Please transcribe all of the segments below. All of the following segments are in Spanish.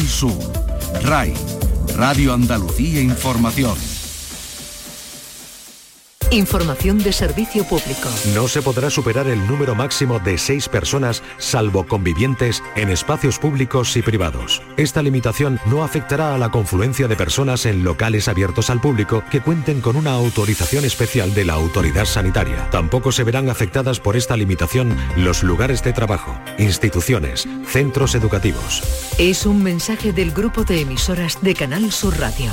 Sur, RAI, Radio Andalucía Información. Información de servicio público. No se podrá superar el número máximo de seis personas, salvo convivientes, en espacios públicos y privados. Esta limitación no afectará a la confluencia de personas en locales abiertos al público que cuenten con una autorización especial de la autoridad sanitaria. Tampoco se verán afectadas por esta limitación los lugares de trabajo, instituciones, centros educativos. Es un mensaje del grupo de emisoras de Canal Sur Radio.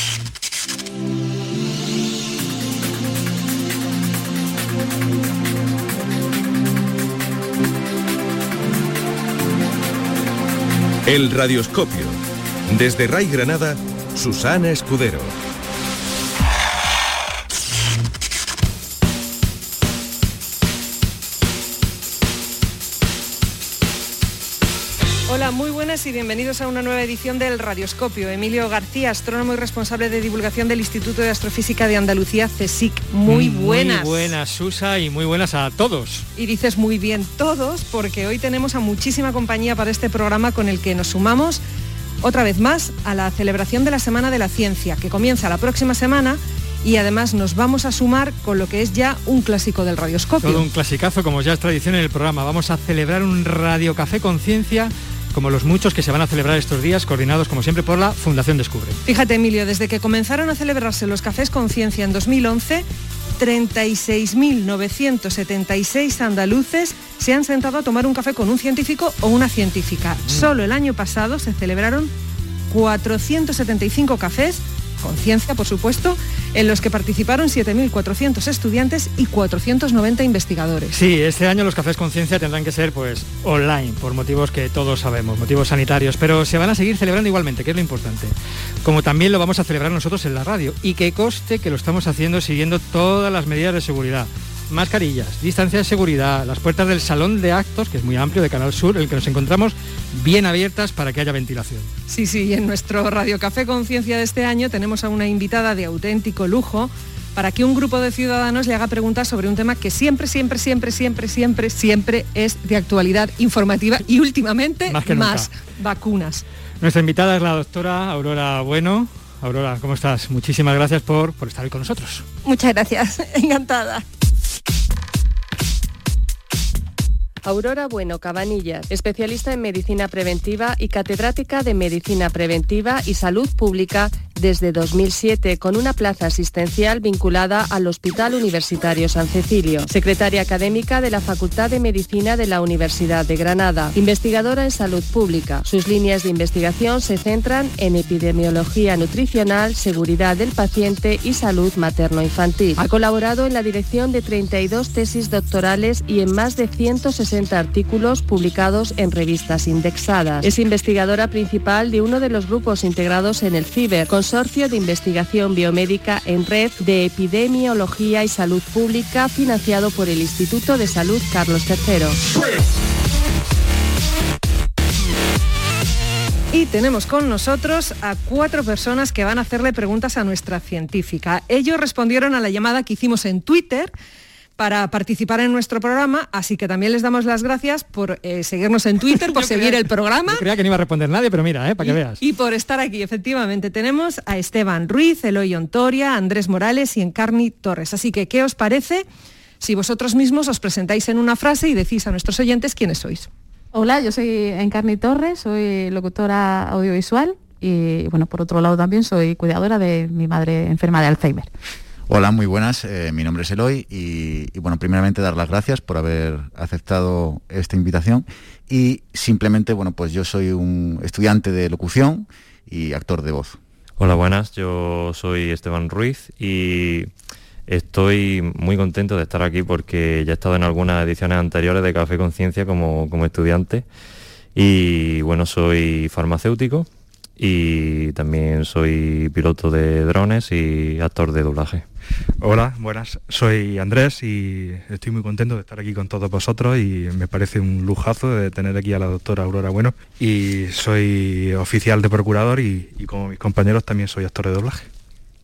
El Radioscopio. Desde Ray Granada, Susana Escudero. Buenas y bienvenidos a una nueva edición del Radioscopio. Emilio García, astrónomo y responsable de divulgación del Instituto de Astrofísica de Andalucía, CSIC. Muy buenas. Muy buenas, Susa, y muy buenas a todos. Y dices muy bien todos, porque hoy tenemos a muchísima compañía para este programa con el que nos sumamos otra vez más a la celebración de la Semana de la Ciencia, que comienza la próxima semana y además nos vamos a sumar con lo que es ya un clásico del radioscopio. Todo un clasicazo, como ya es tradición en el programa. Vamos a celebrar un radiocafé conciencia como los muchos que se van a celebrar estos días, coordinados como siempre por la Fundación Descubre. Fíjate, Emilio, desde que comenzaron a celebrarse los cafés conciencia en 2011, 36.976 andaluces se han sentado a tomar un café con un científico o una científica. Solo el año pasado se celebraron 475 cafés con ciencia, por supuesto, en los que participaron 7.400 estudiantes y 490 investigadores. Sí, este año los cafés conciencia tendrán que ser pues online, por motivos que todos sabemos, motivos sanitarios, pero se van a seguir celebrando igualmente, que es lo importante. Como también lo vamos a celebrar nosotros en la radio, y que coste que lo estamos haciendo siguiendo todas las medidas de seguridad mascarillas, distancia de seguridad, las puertas del salón de actos, que es muy amplio de Canal Sur, en el que nos encontramos bien abiertas para que haya ventilación. Sí, sí, y en nuestro Radio Café Conciencia de este año tenemos a una invitada de auténtico lujo para que un grupo de ciudadanos le haga preguntas sobre un tema que siempre, siempre, siempre, siempre, siempre, siempre es de actualidad informativa y últimamente Más que nunca. vacunas. Nuestra invitada es la doctora Aurora Bueno. Aurora, ¿cómo estás? Muchísimas gracias por, por estar hoy con nosotros. Muchas gracias, encantada. Aurora Bueno Cabanillas, especialista en medicina preventiva y catedrática de medicina preventiva y salud pública desde 2007 con una plaza asistencial vinculada al Hospital Universitario San Cecilio, secretaria académica de la Facultad de Medicina de la Universidad de Granada, investigadora en salud pública. Sus líneas de investigación se centran en epidemiología nutricional, seguridad del paciente y salud materno-infantil. Ha colaborado en la dirección de 32 tesis doctorales y en más de 160 artículos publicados en revistas indexadas. Es investigadora principal de uno de los grupos integrados en el CIBER, Consorcio de Investigación Biomédica en Red de Epidemiología y Salud Pública, financiado por el Instituto de Salud Carlos III. Y tenemos con nosotros a cuatro personas que van a hacerle preguntas a nuestra científica. Ellos respondieron a la llamada que hicimos en Twitter para participar en nuestro programa, así que también les damos las gracias por eh, seguirnos en Twitter, por Yo seguir creía- el programa Yo creía que no iba a responder nadie, pero mira, eh, para que veas. y por estar aquí. Efectivamente, tenemos a Esteban Ruiz, Eloy Ontoria, Andrés Morales y Encarni Torres. Así que, ¿qué os parece si vosotros mismos os presentáis en una frase y decís a nuestros oyentes quiénes sois? Hola, yo soy Encarni Torres, soy locutora audiovisual y bueno, por otro lado también soy cuidadora de mi madre enferma de Alzheimer. Hola, muy buenas. eh, mi nombre es Eloy y, y, bueno, primeramente dar las gracias por haber aceptado esta invitación y simplemente, bueno, pues yo soy un estudiante de locución y actor de voz. Hola, buenas. Yo soy Esteban Ruiz y estoy muy contento de estar aquí porque ya he estado en algunas ediciones anteriores de Café Conciencia como, como estudiante y bueno, soy farmacéutico y también soy piloto de drones y actor de doblaje. Hola, buenas. Soy Andrés y estoy muy contento de estar aquí con todos vosotros y me parece un lujazo de tener aquí a la doctora Aurora Bueno y soy oficial de procurador y, y como mis compañeros también soy actor de doblaje.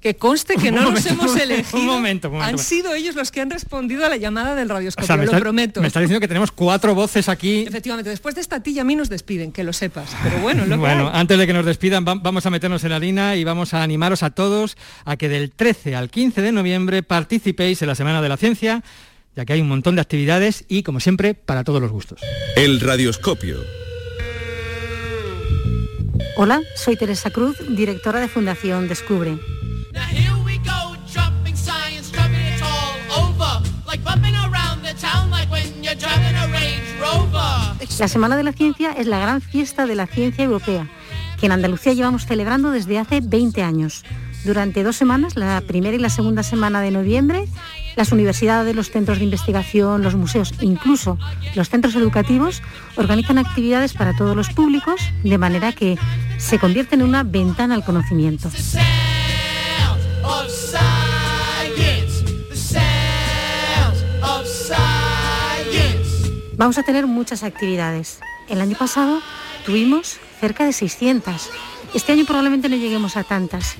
Que conste que Un no momento, nos hemos un elegido. momento, un momento. Han sido ellos los que han respondido a la llamada del O radioscopio, sea, me lo está, prometo. me está diciendo que tenemos cuatro voces aquí. Efectivamente, después de esta tilla a mí nos despiden, que lo sepas. Pero bueno, lo que Bueno, hay. antes de que nos despidan, va- vamos a meternos en la harina y vamos a animaros a todos a que del 13 al 15 de noviembre participéis en la Semana de la Ciencia, ya que hay un montón de actividades y, como siempre, para todos los gustos. El radioscopio. Hola, soy Teresa Cruz, directora de Fundación Descubre. La Semana de la Ciencia es la gran fiesta de la ciencia europea, que en Andalucía llevamos celebrando desde hace 20 años. Durante dos semanas, la primera y la segunda semana de noviembre, las universidades, los centros de investigación, los museos, incluso los centros educativos, organizan actividades para todos los públicos, de manera que se convierten en una ventana al conocimiento. Vamos a tener muchas actividades. El año pasado tuvimos cerca de 600. Este año probablemente no lleguemos a tantas,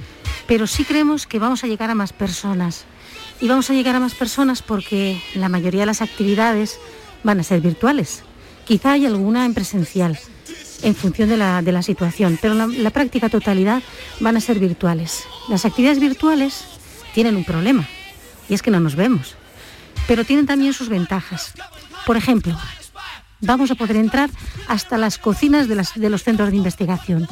pero sí creemos que vamos a llegar a más personas. Y vamos a llegar a más personas porque la mayoría de las actividades van a ser virtuales. Quizá hay alguna en presencial, en función de la, de la situación, pero la, la práctica totalidad van a ser virtuales. Las actividades virtuales tienen un problema, y es que no nos vemos, pero tienen también sus ventajas. Por ejemplo, vamos a poder entrar hasta las cocinas de, las- de los centros de investigación,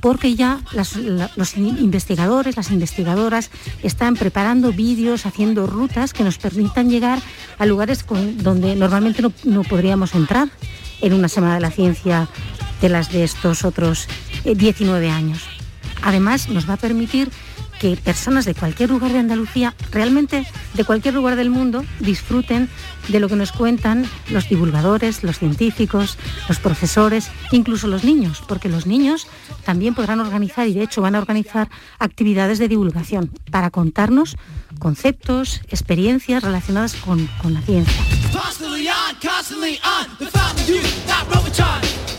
porque ya los in- investigadores, las investigadoras están preparando vídeos, haciendo rutas que nos permitan llegar a lugares donde normalmente no, no podríamos entrar en una Semana de la Ciencia de las de estos otros eh, 19 años. Además, nos va a permitir que personas de cualquier lugar de Andalucía, realmente de cualquier lugar del mundo, disfruten de lo que nos cuentan los divulgadores, los científicos, los profesores, incluso los niños, porque los niños también podrán organizar y de hecho van a organizar actividades de divulgación para contarnos conceptos, experiencias relacionadas con, con la ciencia.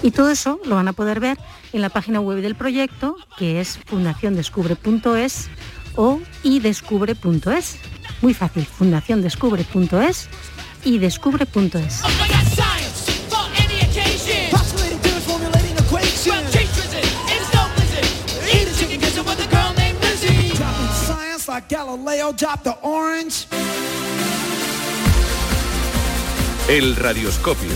Y todo eso lo van a poder ver en la página web del proyecto, que es fundaciondescubre.es o idescubre.es. Muy fácil, fundaciondescubre.es y descubre.es. like Galileo dropped the orange. El radioscopio.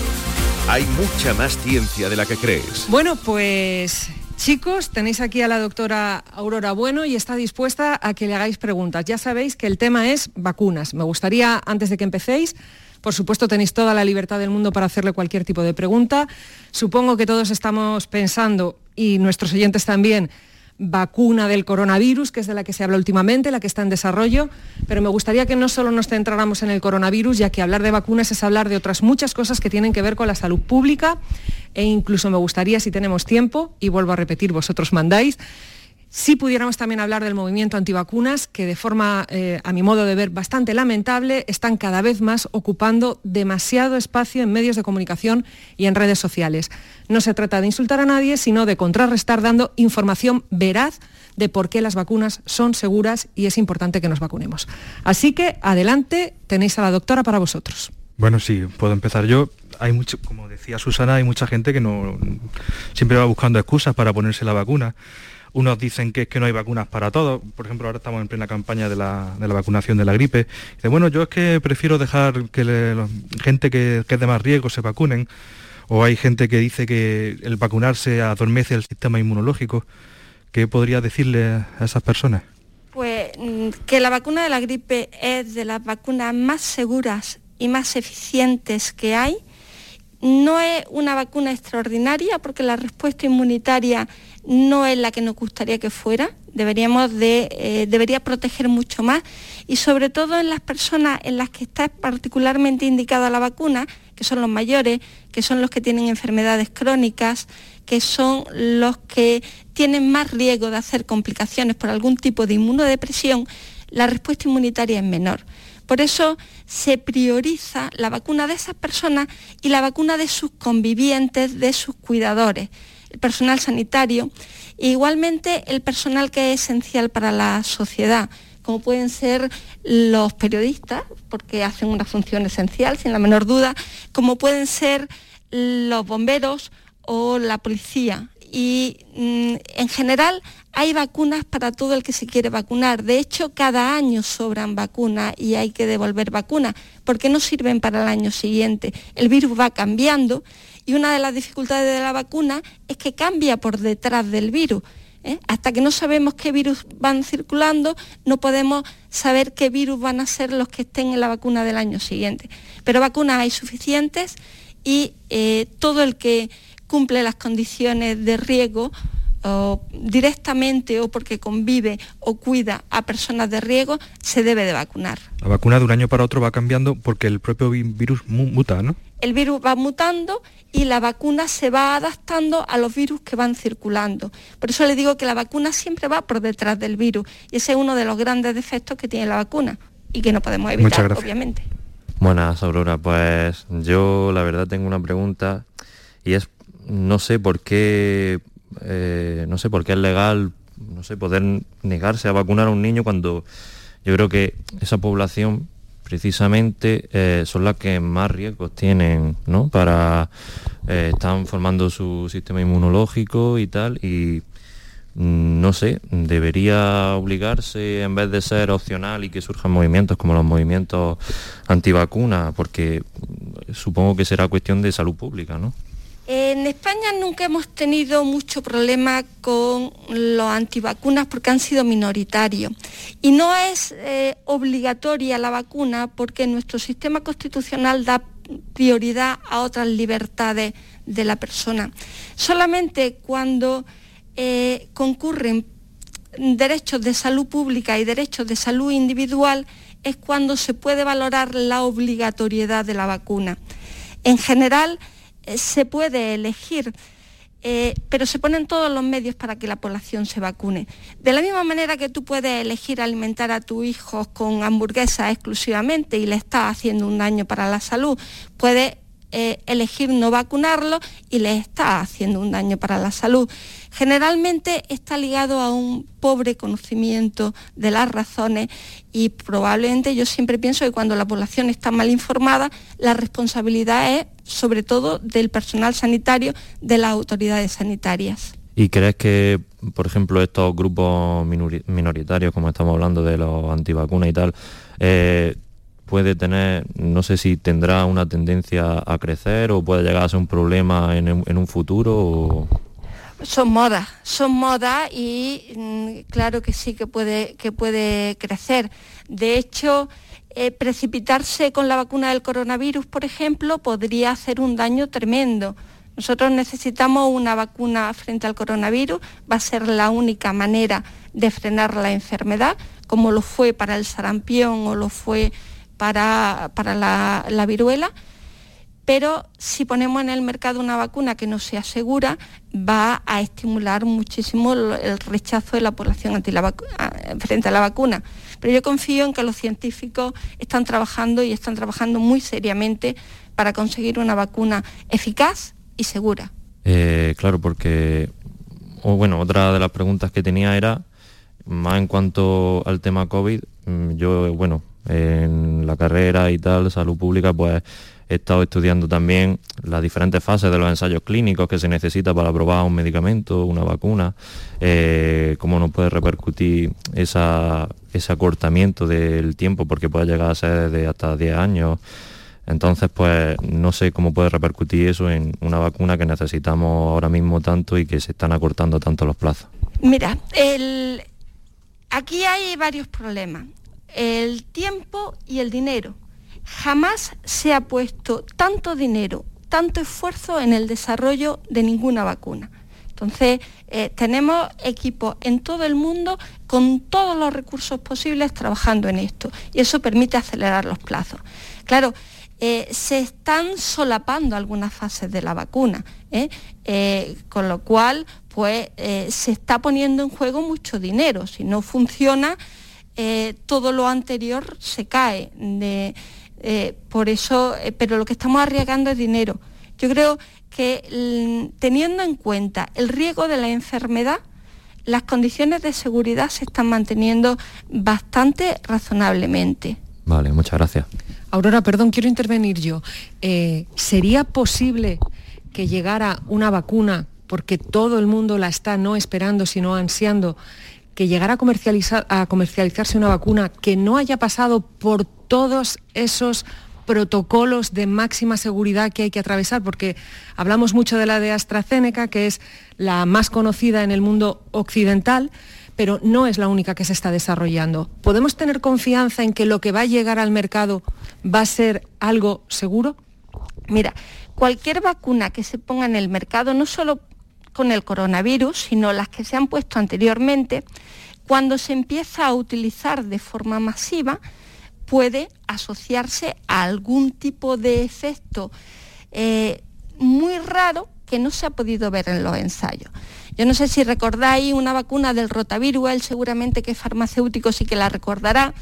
Hay mucha más ciencia de la que crees. Bueno, pues chicos, tenéis aquí a la doctora Aurora Bueno y está dispuesta a que le hagáis preguntas. Ya sabéis que el tema es vacunas. Me gustaría, antes de que empecéis, por supuesto tenéis toda la libertad del mundo para hacerle cualquier tipo de pregunta. Supongo que todos estamos pensando, y nuestros oyentes también, vacuna del coronavirus, que es de la que se habla últimamente, la que está en desarrollo, pero me gustaría que no solo nos centráramos en el coronavirus, ya que hablar de vacunas es hablar de otras muchas cosas que tienen que ver con la salud pública e incluso me gustaría, si tenemos tiempo, y vuelvo a repetir, vosotros mandáis, si pudiéramos también hablar del movimiento antivacunas, que de forma, eh, a mi modo de ver, bastante lamentable, están cada vez más ocupando demasiado espacio en medios de comunicación y en redes sociales. No se trata de insultar a nadie, sino de contrarrestar dando información veraz de por qué las vacunas son seguras y es importante que nos vacunemos. Así que, adelante, tenéis a la doctora para vosotros. Bueno, sí, puedo empezar yo. Hay como decía Susana, hay mucha gente que no siempre va buscando excusas para ponerse la vacuna. Unos dicen que es que no hay vacunas para todos. Por ejemplo, ahora estamos en plena campaña de la, de la vacunación de la gripe. Dice, bueno, yo es que prefiero dejar que le- gente que, que es de más riesgo se vacunen. O hay gente que dice que el vacunarse adormece el sistema inmunológico. ¿Qué podría decirle a esas personas? Pues mm, que la vacuna de la gripe es de las vacunas más seguras y más eficientes que hay. No es una vacuna extraordinaria porque la respuesta inmunitaria no es la que nos gustaría que fuera. Deberíamos de, eh, debería proteger mucho más y sobre todo en las personas en las que está particularmente indicada la vacuna, que son los mayores, que son los que tienen enfermedades crónicas, que son los que tienen más riesgo de hacer complicaciones por algún tipo de inmunodepresión, la respuesta inmunitaria es menor. Por eso se prioriza la vacuna de esas personas y la vacuna de sus convivientes, de sus cuidadores, personal sanitario e igualmente el personal que es esencial para la sociedad, como pueden ser los periodistas, porque hacen una función esencial, sin la menor duda, como pueden ser los bomberos o la policía. Y mm, en general hay vacunas para todo el que se quiere vacunar. De hecho, cada año sobran vacunas y hay que devolver vacunas porque no sirven para el año siguiente. El virus va cambiando y una de las dificultades de la vacuna es que cambia por detrás del virus. ¿eh? Hasta que no sabemos qué virus van circulando, no podemos saber qué virus van a ser los que estén en la vacuna del año siguiente. Pero vacunas hay suficientes y eh, todo el que cumple las condiciones de riesgo o directamente o porque convive o cuida a personas de riesgo, se debe de vacunar. La vacuna de un año para otro va cambiando porque el propio virus muta, ¿no? El virus va mutando y la vacuna se va adaptando a los virus que van circulando. Por eso le digo que la vacuna siempre va por detrás del virus y ese es uno de los grandes defectos que tiene la vacuna y que no podemos evitar, obviamente. Buenas, Aurora. Pues yo la verdad tengo una pregunta y es, no sé por qué eh, no sé por qué es legal, no sé, poder negarse a vacunar a un niño cuando yo creo que esa población precisamente eh, son las que más riesgos tienen, ¿no? Para eh, están formando su sistema inmunológico y tal y mm, no sé, debería obligarse en vez de ser opcional y que surjan movimientos como los movimientos antivacunas, porque supongo que será cuestión de salud pública, ¿no? En España nunca hemos tenido mucho problema con los antivacunas porque han sido minoritarios. Y no es eh, obligatoria la vacuna porque nuestro sistema constitucional da prioridad a otras libertades de la persona. Solamente cuando eh, concurren derechos de salud pública y derechos de salud individual es cuando se puede valorar la obligatoriedad de la vacuna. En general, se puede elegir, eh, pero se ponen todos los medios para que la población se vacune. De la misma manera que tú puedes elegir alimentar a tu hijo con hamburguesas exclusivamente y le estás haciendo un daño para la salud, puedes eh, elegir no vacunarlo y le está haciendo un daño para la salud. Generalmente está ligado a un pobre conocimiento de las razones y probablemente yo siempre pienso que cuando la población está mal informada, la responsabilidad es sobre todo del personal sanitario, de las autoridades sanitarias. ¿Y crees que, por ejemplo, estos grupos minoritarios, como estamos hablando de los antivacunas y tal, eh, puede tener, no sé si tendrá una tendencia a crecer o puede llegar a ser un problema en, un futuro? Son modas, son modas y mm, claro que sí que puede, que puede crecer. De hecho, eh, precipitarse con la vacuna del coronavirus, por ejemplo, podría hacer un daño tremendo. Nosotros necesitamos una vacuna frente al coronavirus, va a ser la única manera de frenar la enfermedad, como lo fue para el sarampión o lo fue para, la, viruela, pero si ponemos en el mercado una vacuna que no sea segura, va a estimular muchísimo el rechazo de la población frente a la vacuna. Pero yo confío en que los científicos están trabajando y están trabajando muy seriamente para conseguir una vacuna eficaz y segura. Eh, claro, porque bueno, otra de las preguntas que tenía era más en cuanto al tema COVID. Mm, yo, bueno, en la carrera y tal, salud pública, pues he estado estudiando también las diferentes fases de los ensayos clínicos que se necesita para probar un medicamento, una vacuna, eh, cómo nos puede repercutir ese acortamiento del tiempo, porque puede llegar a ser de hasta 10 años. Entonces, pues no sé cómo puede repercutir eso en una vacuna que necesitamos ahora mismo tanto y que se están acortando tanto los plazos. Mira, aquí hay varios problemas el tiempo y el dinero. Jamás se ha puesto tanto dinero, tanto esfuerzo en el desarrollo de ninguna vacuna. Entonces, eh, tenemos equipos en todo el mundo con todos los recursos posibles trabajando en esto y eso permite acelerar los plazos. Claro, eh, se están solapando algunas fases de la vacuna, ¿eh? Con lo cual pues se está poniendo en juego mucho dinero. Si no funciona, todo lo anterior se cae. por eso, pero lo que estamos arriesgando es dinero. Yo creo que teniendo en cuenta el riesgo de la enfermedad, las condiciones de seguridad se están manteniendo bastante razonablemente. Vale, muchas gracias. Aurora, perdón, quiero intervenir yo. Eh, ¿Sería posible que llegara una vacuna, porque todo el mundo la está no esperando, sino ansiando, que llegara a, a comercializarse una vacuna que no haya pasado por todos esos protocolos de máxima seguridad que hay que atravesar, porque hablamos mucho de la de AstraZeneca, que es la más conocida en el mundo occidental, pero no es la única que se está desarrollando. ¿Podemos tener confianza en que lo que va a llegar al mercado va a ser algo seguro? Mira, cualquier vacuna que se ponga en el mercado, no solo con el coronavirus, sino las que se han puesto anteriormente, cuando se empieza a utilizar de forma masiva, puede asociarse a algún tipo de efecto eh, muy raro que no se ha podido ver en los ensayos. Yo no sé si recordáis una vacuna del rotavirus, él seguramente que farmacéutico sí que la recordará,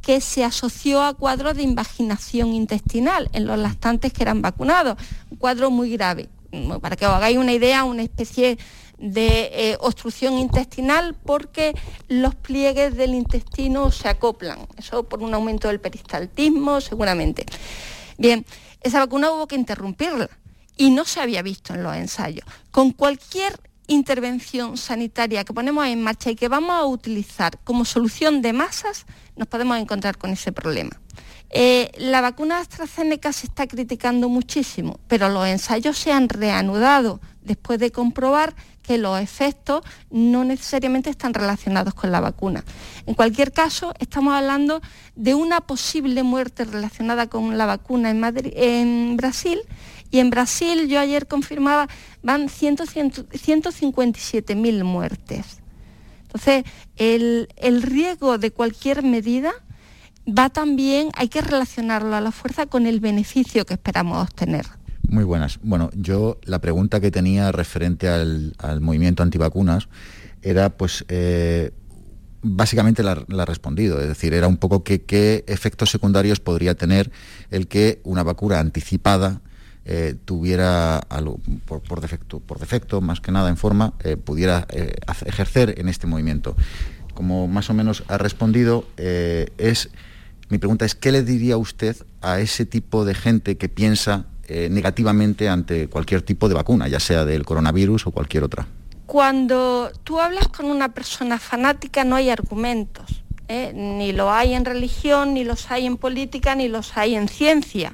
que se asoció a cuadros de invaginación intestinal en los lactantes que eran vacunados, un cuadro muy grave. Para que os hagáis una idea, una especie de eh, obstrucción intestinal porque los pliegues del intestino se acoplan, eso por un aumento del peristaltismo seguramente. Bien, esa vacuna hubo que interrumpirla y no se había visto en los ensayos. Con cualquier intervención sanitaria que ponemos en marcha y que vamos a utilizar como solución de masas, nos podemos encontrar con ese problema. Eh, la vacuna AstraZeneca se está criticando muchísimo, pero los ensayos se han reanudado después de comprobar que los efectos no necesariamente están relacionados con la vacuna. En cualquier caso, estamos hablando de una posible muerte relacionada con la vacuna en, en Brasil y en Brasil yo ayer confirmaba van 157.000 muertes. Entonces, el, el riesgo de cualquier medida va también, hay que relacionarlo a la fuerza con el beneficio que esperamos obtener. Muy buenas. Bueno, yo la pregunta que tenía referente al, movimiento antivacunas era pues eh, básicamente la, ha respondido, es decir, era un poco qué efectos secundarios podría tener el que una vacuna anticipada eh, tuviera algo, por, defecto, por defecto, más que nada en forma, eh, pudiera ejercer en este movimiento. Como más o menos ha respondido, es mi pregunta es, ¿qué le diría usted a ese tipo de gente que piensa eh, negativamente ante cualquier tipo de vacuna, ya sea del coronavirus o cualquier otra. Cuando tú hablas con una persona fanática no hay argumentos, ¿eh? ni lo hay en religión, ni los hay en política, ni los hay en ciencia.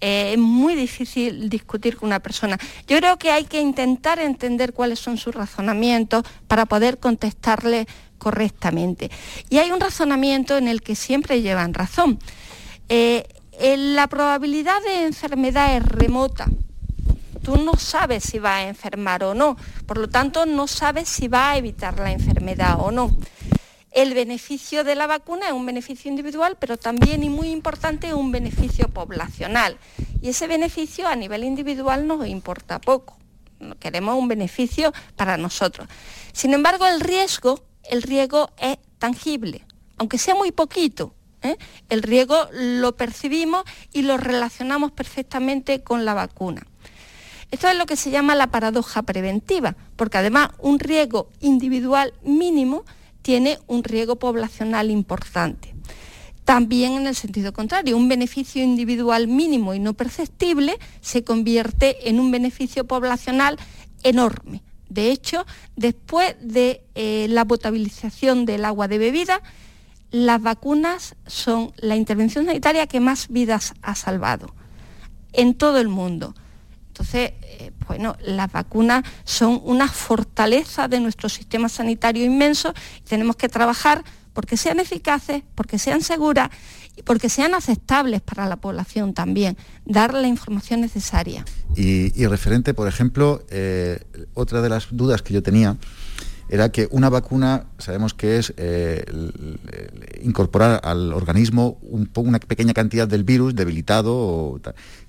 Eh, es muy difícil discutir con una persona. Yo creo que hay que intentar entender cuáles son sus razonamientos para poder contestarle correctamente. Y hay un razonamiento en el que siempre llevan razón la probabilidad de enfermedad es remota. Tú no sabes si va a enfermar o no, por lo tanto no sabes si va a evitar la enfermedad o no. El beneficio de la vacuna es un beneficio individual, pero también y muy importante un beneficio poblacional. Y ese beneficio a nivel individual nos importa poco. Queremos un beneficio para nosotros. Sin embargo, el riesgo, el riesgo es tangible, aunque sea muy poquito. ¿eh? El riesgo lo percibimos y lo relacionamos perfectamente con la vacuna. Esto es lo que se llama la paradoja preventiva, porque además un riesgo individual mínimo tiene un riesgo poblacional importante. También en el sentido contrario, un beneficio individual mínimo y no perceptible se convierte en un beneficio poblacional enorme. De hecho, después de eh, la potabilización del agua de bebida, las vacunas son la intervención sanitaria que más vidas ha salvado en todo el mundo. Entonces, eh, bueno, las vacunas son una fortaleza de nuestro sistema sanitario inmenso y tenemos que trabajar porque sean eficaces, porque sean seguras y porque sean aceptables para la población también, dar la información necesaria. Y, referente, por ejemplo, eh, otra de las dudas que yo tenía era que una vacuna, sabemos que es eh, incorporar al organismo una pequeña cantidad del virus debilitado.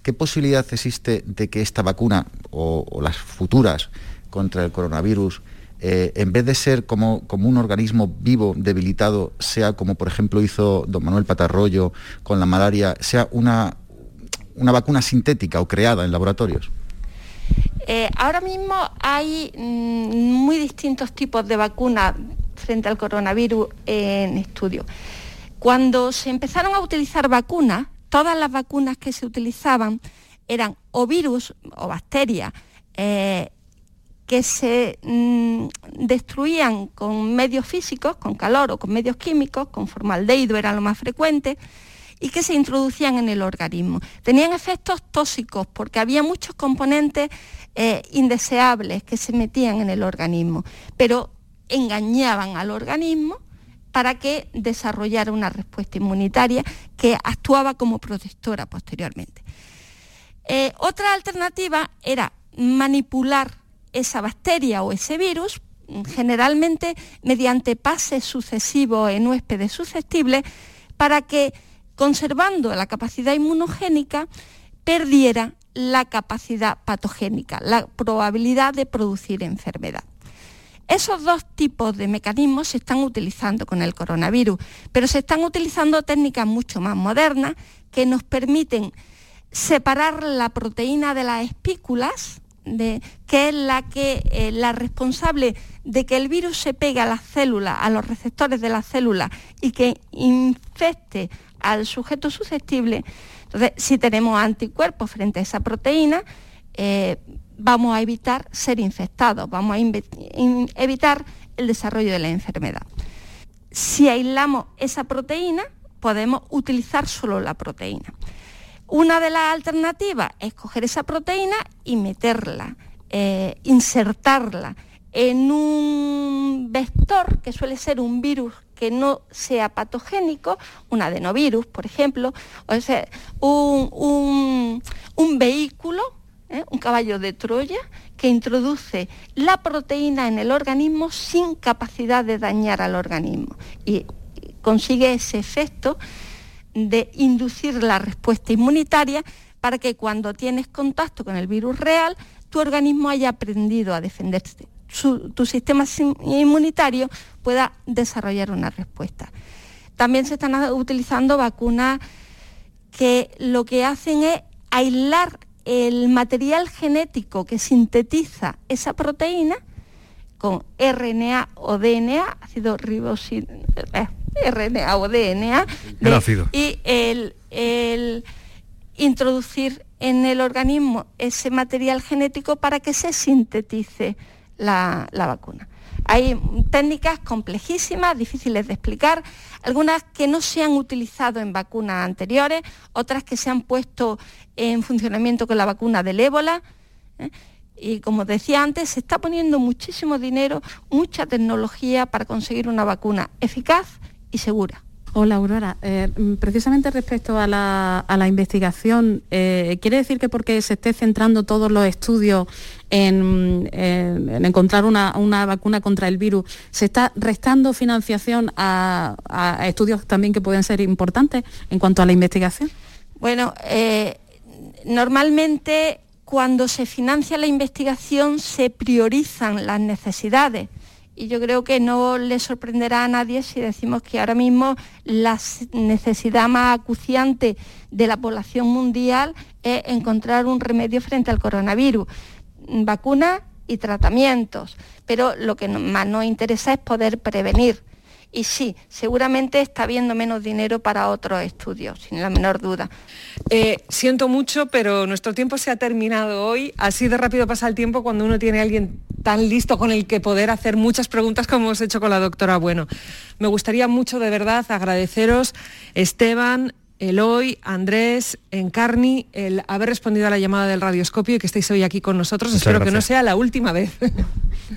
¿Qué posibilidad existe de que esta vacuna o, las futuras contra el coronavirus, eh, en vez de ser como, como, un organismo vivo, debilitado, sea como por ejemplo hizo don Manuel Patarroyo con la malaria, sea una, una vacuna sintética o creada en laboratorios? Eh, ahora mismo hay mm, muy distintos tipos de vacunas frente al coronavirus en estudio. Cuando se empezaron a utilizar vacunas, todas las vacunas que se utilizaban eran o virus o bacterias eh, que se mm, destruían con medios físicos, con calor o con medios químicos, con formaldehído era lo más frecuente, y que se introducían en el organismo. Tenían efectos tóxicos porque había muchos componentes eh, indeseables que se metían en el organismo, pero engañaban al organismo para que desarrollara una respuesta inmunitaria que actuaba como protectora posteriormente. Eh, otra alternativa era manipular esa bacteria o ese virus, generalmente mediante pases sucesivos en huéspedes susceptibles, para que conservando la capacidad inmunogénica, perdiera la capacidad patogénica, la probabilidad de producir enfermedad. Esos dos tipos de mecanismos se están utilizando con el coronavirus, pero se están utilizando técnicas mucho más modernas que nos permiten separar la proteína de las espículas, que es la, que, eh, la responsable de que el virus se pegue a las células, a los receptores de las células y que infecte al sujeto susceptible. Entonces, si tenemos anticuerpos frente a esa proteína, eh, vamos a evitar ser infectados, vamos a evitar el desarrollo de la enfermedad. Si aislamos esa proteína, podemos utilizar solo la proteína. Una de las alternativas es coger esa proteína y meterla, eh, insertarla en un vector que suele ser un virus que no sea patogénico, un adenovirus, por ejemplo, o sea, un, vehículo, ¿eh? un caballo de Troya, que introduce la proteína en el organismo sin capacidad de dañar al organismo y consigue ese efecto de inducir la respuesta inmunitaria para que cuando tienes contacto con el virus real, tu organismo haya aprendido a defenderse tu sistema inmunitario pueda desarrollar una respuesta. También se están utilizando vacunas que lo que hacen es aislar el material genético que sintetiza esa proteína con RNA o DNA, ácido ribosil, eh, RNA o DNA, y el introducir en el organismo ese material genético para que se sintetice la, vacuna. Hay técnicas complejísimas, difíciles de explicar, algunas que no se han utilizado en vacunas anteriores, otras que se han puesto en funcionamiento con la vacuna del ébola. ¿eh? Y como decía antes, se está poniendo muchísimo dinero, mucha tecnología para conseguir una vacuna eficaz y segura. Hola Aurora, eh, precisamente respecto a la, investigación, eh, ¿quiere decir que porque se esté centrando todos los estudios en, encontrar una, vacuna contra el virus, se está restando financiación a, estudios también que pueden ser importantes en cuanto a la investigación? Bueno, eh, normalmente cuando se financia la investigación se priorizan las necesidades y yo creo que no le sorprenderá a nadie si decimos que ahora mismo la necesidad más acuciante de la población mundial es encontrar un remedio frente al coronavirus, vacunas y tratamientos, pero lo que más nos interesa es poder prevenir y sí, seguramente está habiendo menos dinero para otros estudios, sin la menor duda. Eh, siento mucho, pero nuestro tiempo se ha terminado hoy. Así de rápido pasa el tiempo cuando uno tiene a alguien tan listo con el que poder hacer muchas preguntas como hemos hecho con la doctora Bueno. Me gustaría mucho de verdad agradeceros, Esteban, Eloy, Andrés, Encarni, el haber respondido a la llamada del radioscopio y que estéis hoy aquí con nosotros. Muchas Espero que no sea la última vez.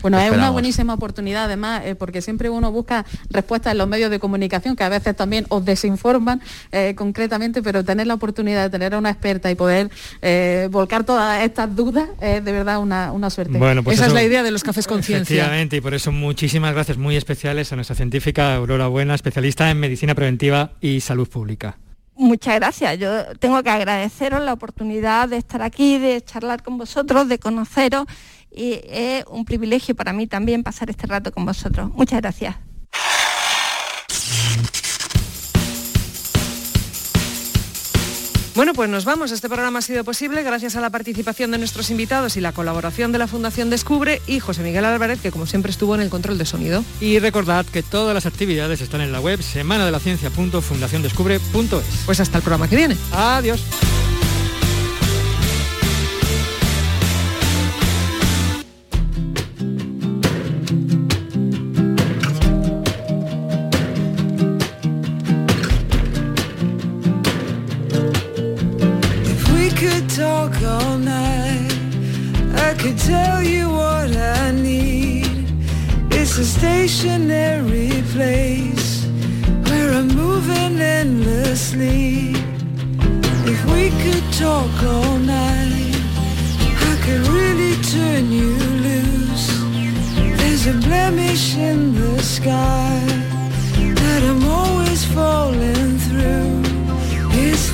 Bueno, es una buenísima oportunidad además, eh, porque siempre uno busca respuestas en los medios de comunicación, que a veces también os desinforman eh, concretamente, pero tener la oportunidad de tener a una experta y poder eh, volcar todas estas dudas es de verdad una, una suerte. Bueno, pues Esa es la idea de los cafés conciencia. Efectivamente, y por eso muchísimas gracias muy especiales a nuestra científica Aurora Buena, especialista en medicina preventiva y salud pública. Muchas gracias. Yo tengo que agradeceros la oportunidad de estar aquí, de charlar con vosotros, de conoceros y es un privilegio para mí también pasar este rato con vosotros. Muchas gracias. Bueno, pues nos vamos. Este programa ha sido posible gracias a la participación de nuestros invitados y la colaboración de la Fundación Descubre y José Miguel Álvarez, que como siempre estuvo en el control de sonido. Y recordad que todas las actividades están en la web semanadelaCiencia.fundaciondescubre.es. Pues hasta el programa que viene. Adiós.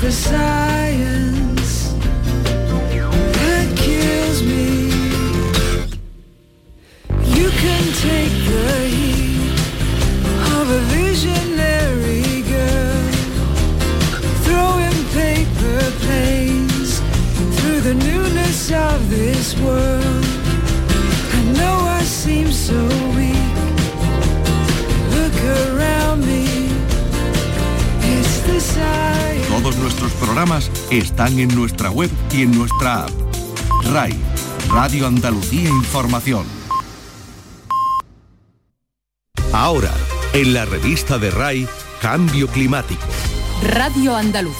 The science that kills me. You can take the heat of a visionary girl, throwing paper planes through the newness of this world. I know I seem so weak. Look around me. It's the science. Todos nuestros programas están en nuestra web y en nuestra app. RAI, Radio Andalucía Información. Ahora, en la revista de RAI, Cambio Climático. Radio Andalucía.